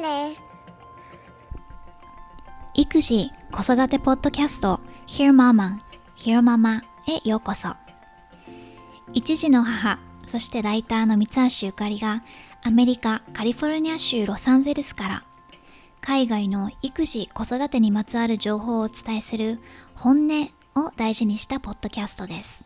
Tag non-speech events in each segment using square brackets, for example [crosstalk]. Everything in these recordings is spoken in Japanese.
ね。育児・子育てポッドキャスト Hear Mama Hear Mama へようこそ一児の母そしてライターの三橋ゆかりがアメリカ・カリフォルニア州ロサンゼルスから海外の育児・子育てにまつわる情報をお伝えする本音を大事にしたポッドキャストです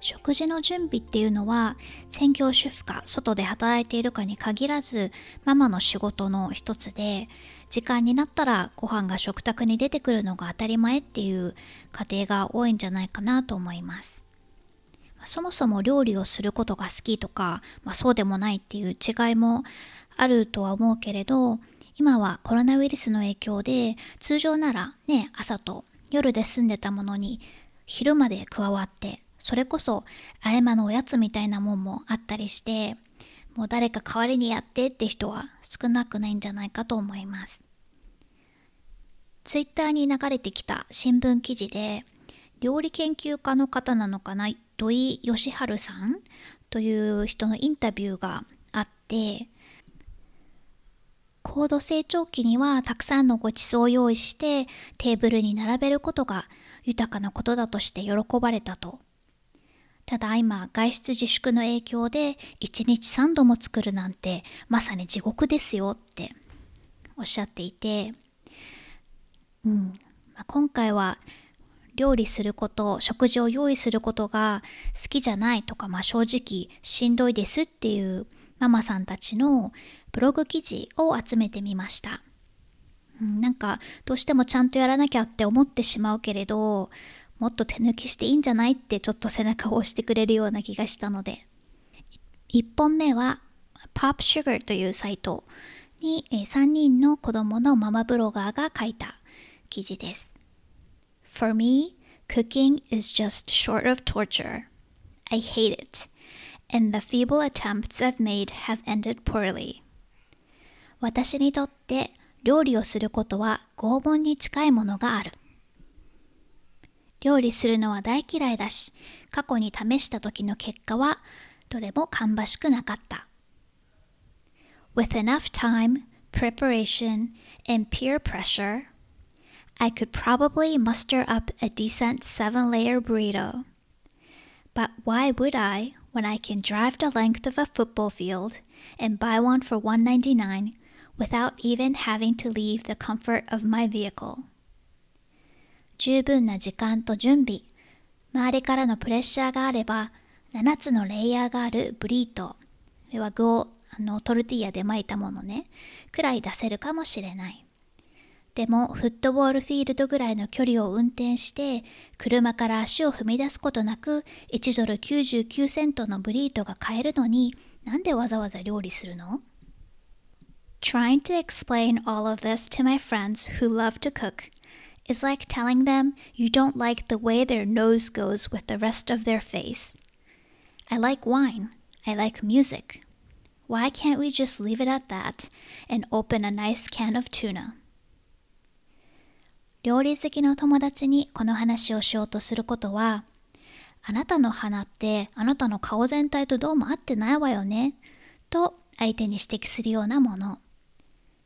食事の準備っていうのは専業主婦か外で働いているかに限らずママの仕事の一つで時間になったらご飯が食卓に出てくるのが当たり前っていう家庭が多いんじゃないかなと思います。そもそも料理をすることが好きとか、まあ、そうでもないっていう違いもあるとは思うけれど今はコロナウイルスの影響で通常ならね朝と夜で済んでたものに昼まで加わってそれこそあえまのおやつみたいなもんもあったりしてもう誰か代わりにやってって人は少なくないんじゃないかと思います。ツイッターに流れてきた新聞記事で料理研究家の方なのかな土井善晴さんという人のインタビューがあって高度成長期にはたくさんのごちそうを用意してテーブルに並べることが豊かなことだとして喜ばれたとただ今外出自粛の影響で1日3度も作るなんてまさに地獄ですよっておっしゃっていて、うん。まあ、今回は料理すること食事を用意することが好きじゃないとか、まあ、正直しんどいですっていうママさんたちのブログ記事を集めてみました、うん、なんかどうしてもちゃんとやらなきゃって思ってしまうけれどもっと手抜きしていいんじゃないってちょっと背中を押してくれるような気がしたので1本目は PopSugar というサイトに3人の子供のママブロガーが書いた記事です For me, cooking is just short of torture. I hate it, and the feeble attempts I've made have ended poorly. 私にとって料理をすることは拷問に近いものがある。料理するのは大嫌いだし、過去に試した時の結果はどれも芳しくなかった。With enough time, preparation, and peer pressure, I could probably muster up a decent seven layer burrito. But why would I when I can drive the length of a football field and buy one for $1.99 without even having to leave the comfort of my vehicle? 十分な時間と準備、周りからのプレッシャーがあれば、7つのレイヤーがあるブリート、これは具をあのトルティーヤで巻いたものね、くらい出せるかもしれない。でも、フットボールフィールドぐらいの距離を運転して、車から足を踏み出すことなく、1ドル99セントのブリートが買えるのに、なんでわざわざ料理するの？Trying to explain all of this to my friends who love to cook. Is like telling them you don't like the way their nose goes with the rest of their face. I like wine. I like music. Why can't we just leave it at that and open a nice can of tuna? 料理好きの友達にこの話をしようとすることは、あなたの鼻ってあなたの顔全体とどうも合ってないわよね、と相手に指摘するようなもの。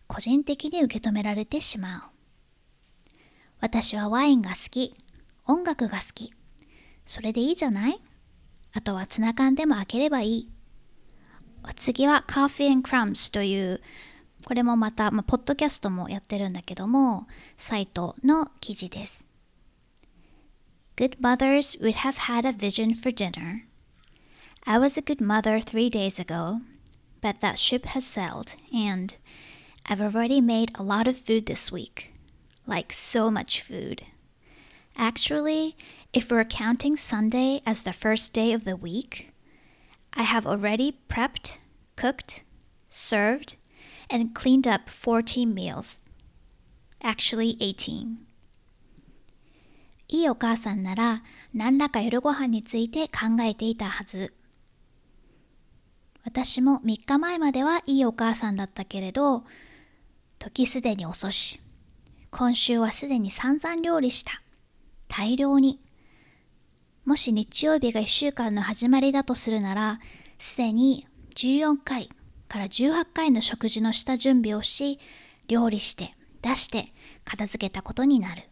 個人的に受け止められてしまう。私はワインが好き。音楽が好き。それでいいじゃないあとはツナ缶でも開ければいい。お次は Coffee and Crumbs というこれもまた、まあ、ポッドキャストもやってるんだけどもサイトの記事です。Good mothers would have had a vision for dinner. I was a good mother three days ago, but that ship has sailed, and I've already made a lot of food this week. Like so much food. Actually, if we're counting Sunday as the first day of the week, I have already prepped, cooked, served, and cleaned up 14 meals. Actually, 18. いいお母さんなら何らか夜ご飯について考えていたはず。私も3日前まではいいお母さんだったけれど、時すでに遅し。今週はすでに散々料理した。大量に。もし日曜日が1週間の始まりだとするなら、すでに14回から18回の食事の下準備をし、料理して出して片付けたことになる。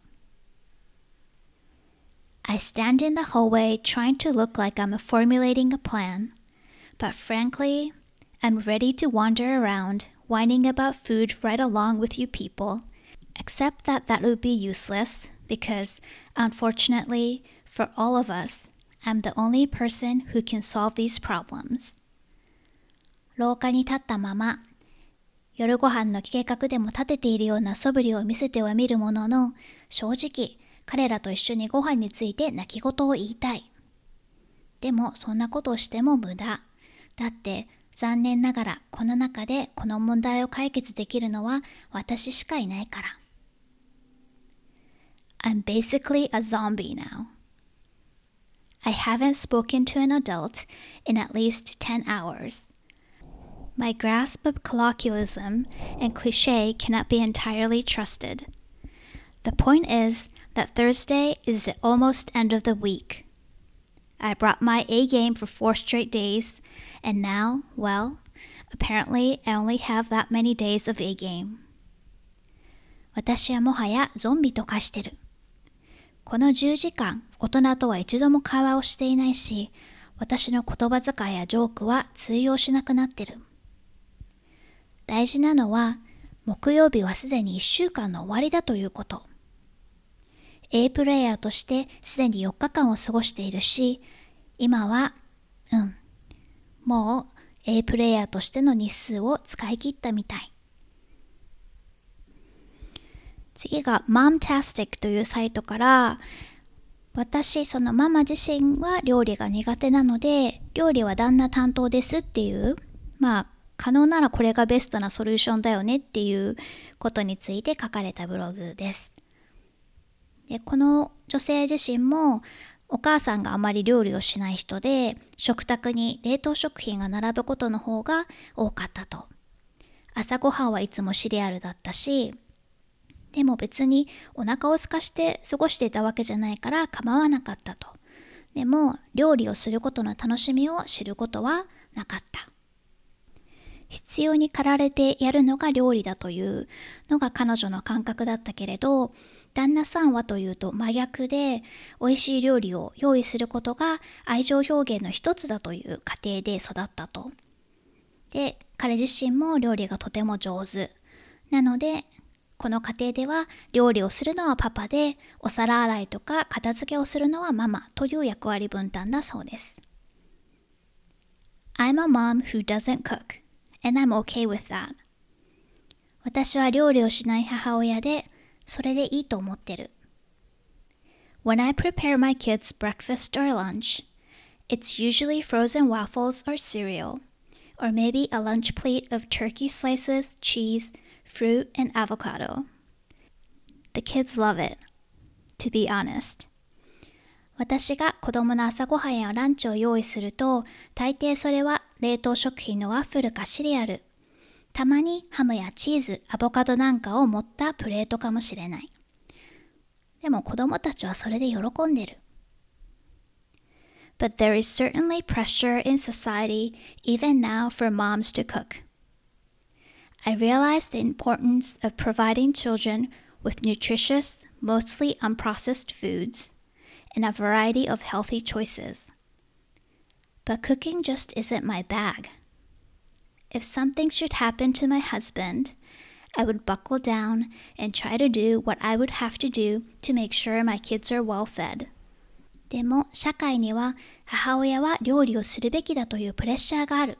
I stand in the hallway trying to look like I'm formulating a plan, but frankly, I'm ready to wander around whining about food right along with you people, except that that would be useless because, unfortunately, for all of us, I'm the only person who can solve these problems. 廊下に立ったまま、夜ご飯の計画でも立てているような素振りを見せてはみるものの、正直、彼らと一緒にご飯について泣き言を言いたい。でも、そんなことをしても無駄。だって、残念ながらこの中でこの問題を解決できるのは私しかいないから。I'm basically a zombie now. I haven't spoken to an adult in at least 10 hours. My grasp of colloquialism and cliche cannot be entirely trusted. The point is that Thursday is the almost end of the week. I brought my A game for four straight days, and now, well, apparently I only have that many days of A game. 私はもはやゾンビと化してる。 この10時間、大人とは一度も会話をしていないし、私の言葉遣いやジョークは通用しなくなってる。大事なのは、木曜日はすでに1週間の終わりだということ。A プレイヤーとしてすでに4日間を過ごしているし、今は、うん、もう A プレイヤーとしての日数を使い切ったみたい。次が Momtastic というサイトから私、そのママ自身は料理が苦手なので、料理は旦那担当ですっていう、まあ、可能ならこれがベストなソリューションだよねっていうことについて書かれたブログです。でこの女性自身もお母さんがあまり料理をしない人で食卓に冷凍食品が並ぶことの方が多かったと朝ごはんはいつもシリアルだったしでも別にお腹を空かして過ごしていたわけじゃないから構わなかったとでも料理をすることの楽しみを知ることはなかった必要に駆られてやるのが料理だというのが彼女の感覚だったけれど旦那さんはというと真逆で美味しい料理を用意することが愛情表現の一つだという家庭で育ったと。で彼自身も料理がとても上手。なのでこの家庭では料理をするのはパパでお皿洗いとか片付けをするのはママという役割分担だそうです。I'm a mom who doesn't cook and I'm okay with that. 私は料理をしない母親でそれでいいと思ってる。When I prepare my kids' breakfast or lunch, it's usually frozen waffles or cereal, or maybe a lunch plate of turkey slices, cheese, fruit, and avocado. The kids love it, to be honest. 私が子供の朝ごはんやランチを用意すると、大抵それは冷凍食品のワッフルかシリアル、たまにハムやチーズ、アボカドなんかを持ったプレートかもしれない。でも子供たちはそれで喜んでる。But there is certainly pressure in society even now for moms to cook. I realize the importance of providing children with nutritious, mostly unprocessed foods and a variety of healthy choices. But cooking just isn't my bag. if something should happen to my husband, I would buckle down and try to do what I would have to do to make sure my kids are well fed. でも社会には母親は料理をするべきだというプレッシャーがある。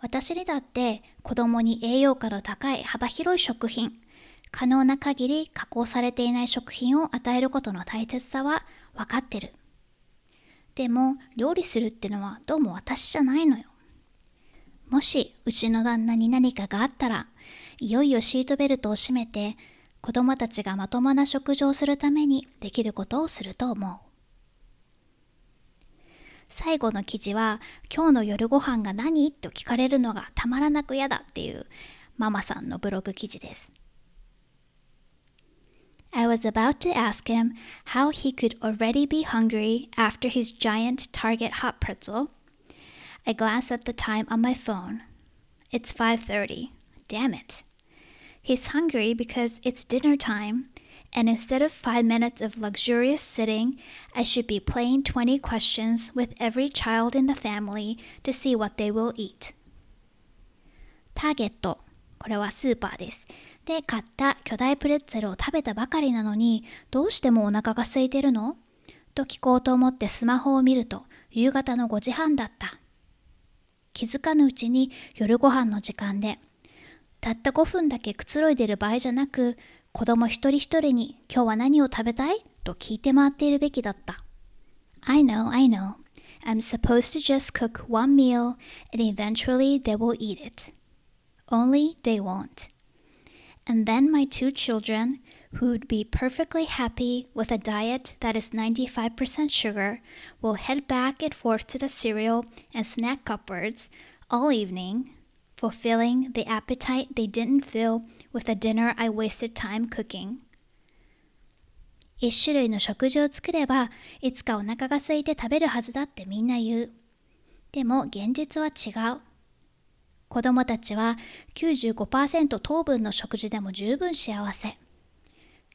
私にだって子供に栄養価の高い幅広い食品、可能な限り加工されていない食品を与えることの大切さは分かってる。でも料理するってのはどうも私じゃないのよ。もしうちの旦那に何かがあったら、いよいよシートベルトを締めて、子供たちがまともな食事をするためにできることをすると思う。最後の記事は、今日の夜ご飯が何と聞かれるのがたまらなく嫌だっていうママさんのブログ記事です。I was about to ask him how he could already be hungry after his giant Target hot pretzel I glance at the time on my phone. It's 5:30. Damn it. He's hungry because it's dinner time, and instead of 5 minutes of luxurious sitting, I should be playing 20 questions with every child in the family to see what they will eat. ターゲット。これはスーパーです。で、買った巨大プレッツェルを食べたばかりなのに、どうしてもお腹が空いてるのと聞こうと思ってスマホを見ると、夕方の5時半だった。気づかぬうちに夜ご飯の時間で、たった5分だけくつろいでる場合じゃなく、子供一人一人に今日は何を食べたいと聞いて回っているべきだった。I know, I know. I'm supposed to just cook one meal and eventually they will eat it. Only they won't. And then my two children, who would be perfectly happy with a diet that is 95% sugar, will head back and forth to the cereal and snack cupboards all evening, fulfilling the appetite they didn't fill with a dinner I wasted time cooking. 一種類の食事を作ればいつかお腹が空いて食べるはずだってみんな言う。でも現実は違う。子供たちは95%糖分の食事でも十分幸せ。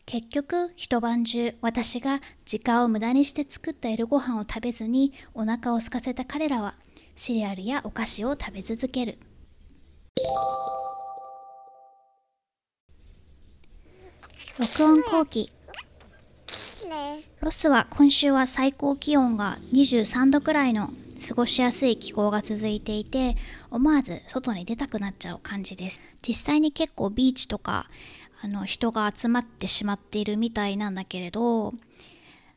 結局一晩中私が時間を無駄にして作った夜ご飯を食べずにお腹を空かせた彼らはシリアルやお菓子を食べ続ける。録音後記。ロスは今週は最高気温が23度くらいの過ごしやすい気候が続いていて思わず外に出たくなっちゃう感じです。実際に結構ビーチとかあの人が集まってしまっているみたいなんだけれど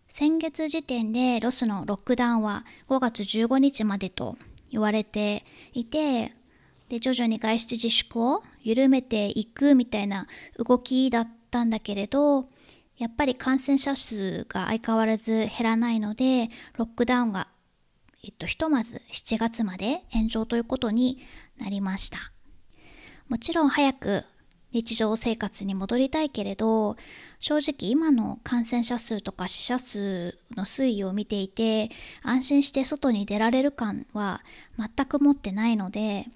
先月時点でロスのロックダウンは5月15日までと言われていてで徐々に外出自粛を緩めていくみたいな動きだったんだけれどやっぱり感染者数が相変わらず減らないのでロックダウンがえっと、ひとまず7月まで延長ということになりました。もちろん早く日常生活に戻りたいけれど、正直今の感染者数とか死者数の推移を見ていて、安心して外に出られる感は全く持ってないので、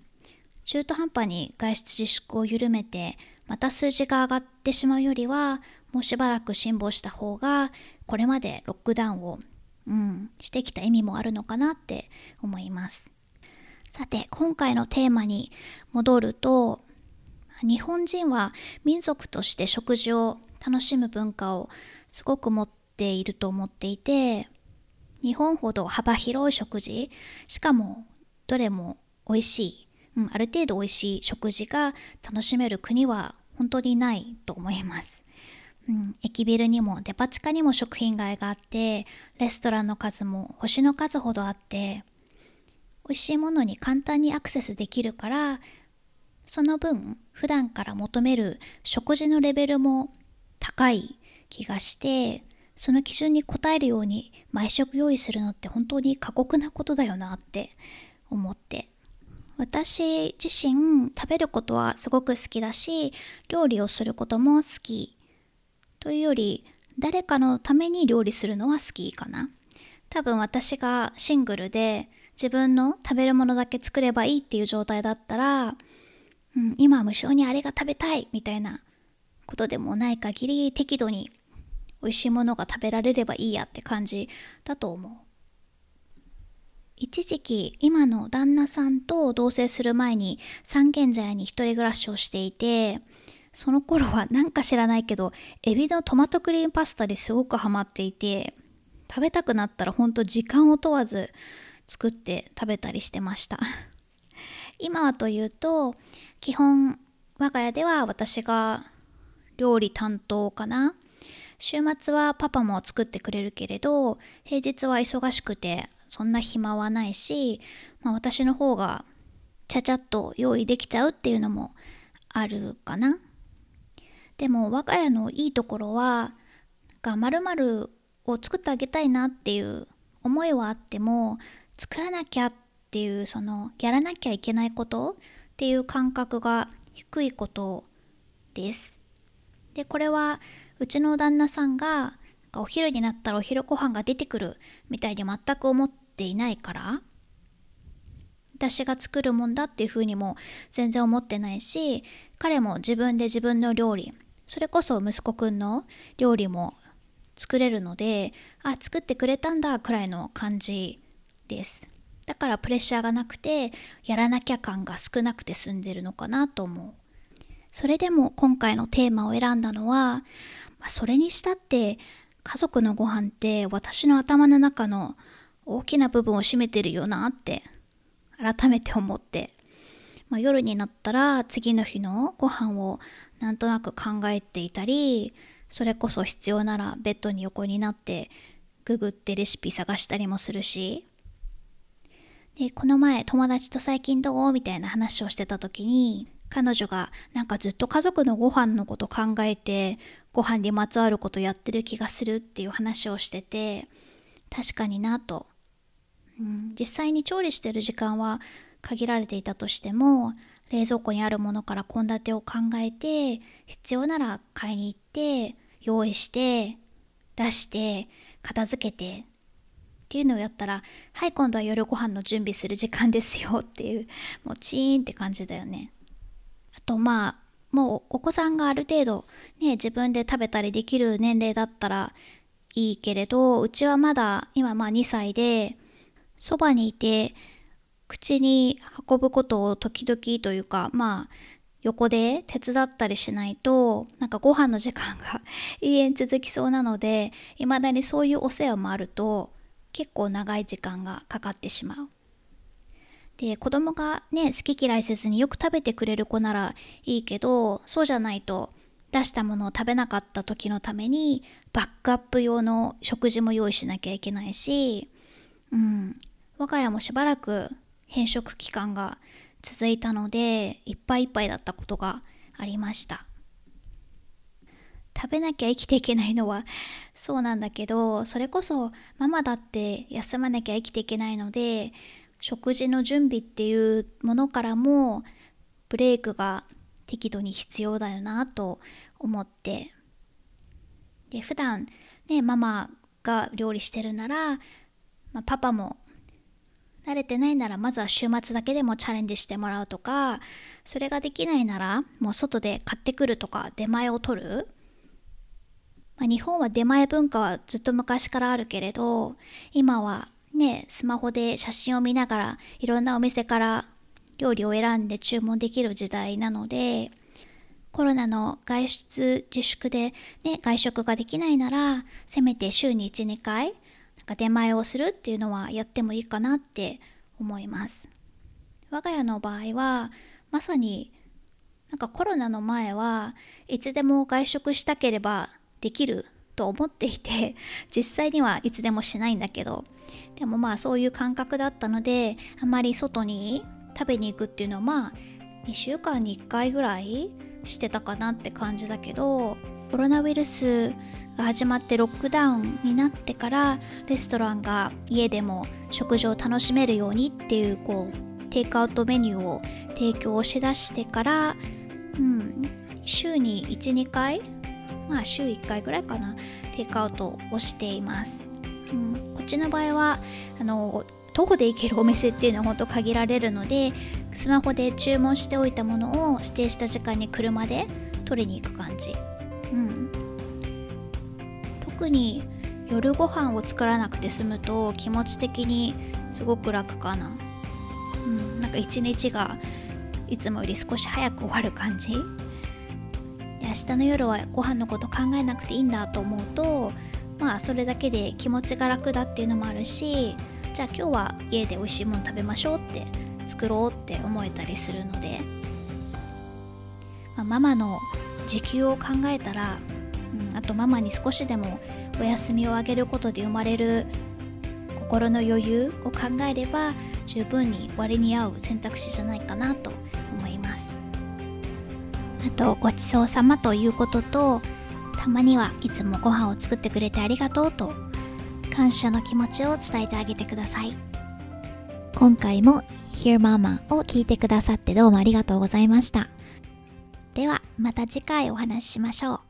中途半端に外出自粛を緩めて、また数字が上がってしまうよりは、もうしばらく辛抱した方が、これまでロックダウンをうん、してきた意味もあるのかなって思います。さて、今回のテーマに戻ると、日本人は民族として食事を楽しむ文化をすごく持っていると思っていて、日本ほど幅広い食事、しかもどれも美味しい、うん、ある程度美味しい食事が楽しめる国は本当にないと思います。うん、駅ビルにもデパ地下にも食品街があってレストランの数も星の数ほどあって美味しいものに簡単にアクセスできるからその分普段から求める食事のレベルも高い気がしてその基準に応えるように毎食用意するのって本当に過酷なことだよなって思って私自身食べることはすごく好きだし料理をすることも好き。というより誰かのために料理するのは好きかな。多分私がシングルで自分の食べるものだけ作ればいいっていう状態だったら、うん、今は無性にあれが食べたいみたいなことでもない限り適度に美味しいものが食べられればいいやって感じだと思う。一時期今の旦那さんと同棲する前に三軒茶屋に一人暮らしをしていてその頃はなんか知らないけど、エビのトマトクリームパスタですごくハマっていて、食べたくなったらほんと時間を問わず作って食べたりしてました。[laughs] 今はというと、基本我が家では私が料理担当かな。週末はパパも作ってくれるけれど、平日は忙しくてそんな暇はないし、まあ、私の方がちゃちゃっと用意できちゃうっていうのもあるかな。でも我が家のいいところはまるを作ってあげたいなっていう思いはあっても作らなきゃっていうそのやらなきゃいけないことっていう感覚が低いことです。でこれはうちの旦那さんがお昼になったらお昼ご飯が出てくるみたいに全く思っていないから私が作るもんだっていうふうにも全然思ってないし彼も自分で自分の料理それこそ息子くんの料理も作れるのであ作ってくれたんだくらいの感じです。だからプレッシャーがなくてやらなきゃ感が少なくて済んでるのかなと思う。それでも今回のテーマを選んだのは、まあ、それにしたって家族のご飯って私の頭の中の大きな部分を占めてるよなって改めて思って、まあ、夜になったら次の日のご飯をなんとなく考えていたりそれこそ必要ならベッドに横になってググってレシピ探したりもするしでこの前友達と最近どう？みたいな話をしてた時に彼女がなんかずっと家族のご飯のこと考えてご飯にまつわることやってる気がするっていう話をしてて確かになと、うん、実際に調理してる時間は限られていたとしても冷蔵庫にあるものから献立を考えて必要なら買いに行って用意して出して片付けてっていうのをやったらはい今度は夜ご飯の準備する時間ですよっていうもうチーンって感じだよね。あとまあもうお子さんがある程度ね自分で食べたりできる年齢だったらいいけれどうちはまだ今まあ2歳でそばにいて口に運ぶことを時々というかまあ横で手伝ったりしないとなんかご飯の時間が [laughs] 永遠続きそうなのでいまだにそういうお世話もあると結構長い時間がかかってしまう。で子供がね好き嫌いせずによく食べてくれる子ならいいけどそうじゃないと出したものを食べなかった時のためにバックアップ用の食事も用意しなきゃいけないし、うん、我が家もしばらく変色期間が続いたのでいっぱいいっぱいだったことがありました。食べなきゃ生きていけないのはそうなんだけどそれこそママだって休まなきゃ生きていけないので食事の準備っていうものからもブレイクが適度に必要だよなと思って。で普段ねママが料理してるなら、まあ、パパも慣れてないならまずは週末だけでもチャレンジしてもらうとかそれができないならもう外で買ってくるとか出前を取る、まあ、日本は出前文化はずっと昔からあるけれど今はねスマホで写真を見ながらいろんなお店から料理を選んで注文できる時代なのでコロナの外出自粛で、ね、外食ができないならせめて週に12回なんか出前をするっていうのはやってもいいかなって思います。我が家の場合はまさになんかコロナの前はいつでも外食したければできると思っていて実際にはいつでもしないんだけどでもまあそういう感覚だったのであまり外に食べに行くっていうのはまあ2週間に1回ぐらいしてたかなって感じだけどコロナウイルスが始まってロックダウンになってからレストランが家でも食事を楽しめるようにっていうこうテイクアウトメニューを提供しだしてから、うん、週に12回まあ週1回ぐらいかなテイクアウトをしています、うん、こっちの場合はあの徒歩で行けるお店っていうのは本当限られるのでスマホで注文しておいたものを指定した時間に車で取りに行く感じ。うん。特に夜ご飯を作らなくて済むと気持ち的にすごく楽かな、うん、なんか一日がいつもより少し早く終わる感じ。明日の夜はご飯のこと考えなくていいんだと思うとまあそれだけで気持ちが楽だっていうのもあるしじゃあ今日は家で美味しいもの食べましょうって作ろうって思えたりするので、まあ、ママの時給を考えたら、うん、あとママに少しでもお休みをあげることで生まれる心の余裕を考えれば十分に割に合う選択肢じゃないかなと思います。あとごちそうさまということとたまにはいつもご飯を作ってくれてありがとうと感謝の気持ちを伝えてあげてください。今回も Hear Mama を聞いてくださってどうもありがとうございました。ではまた次回お話ししましょう。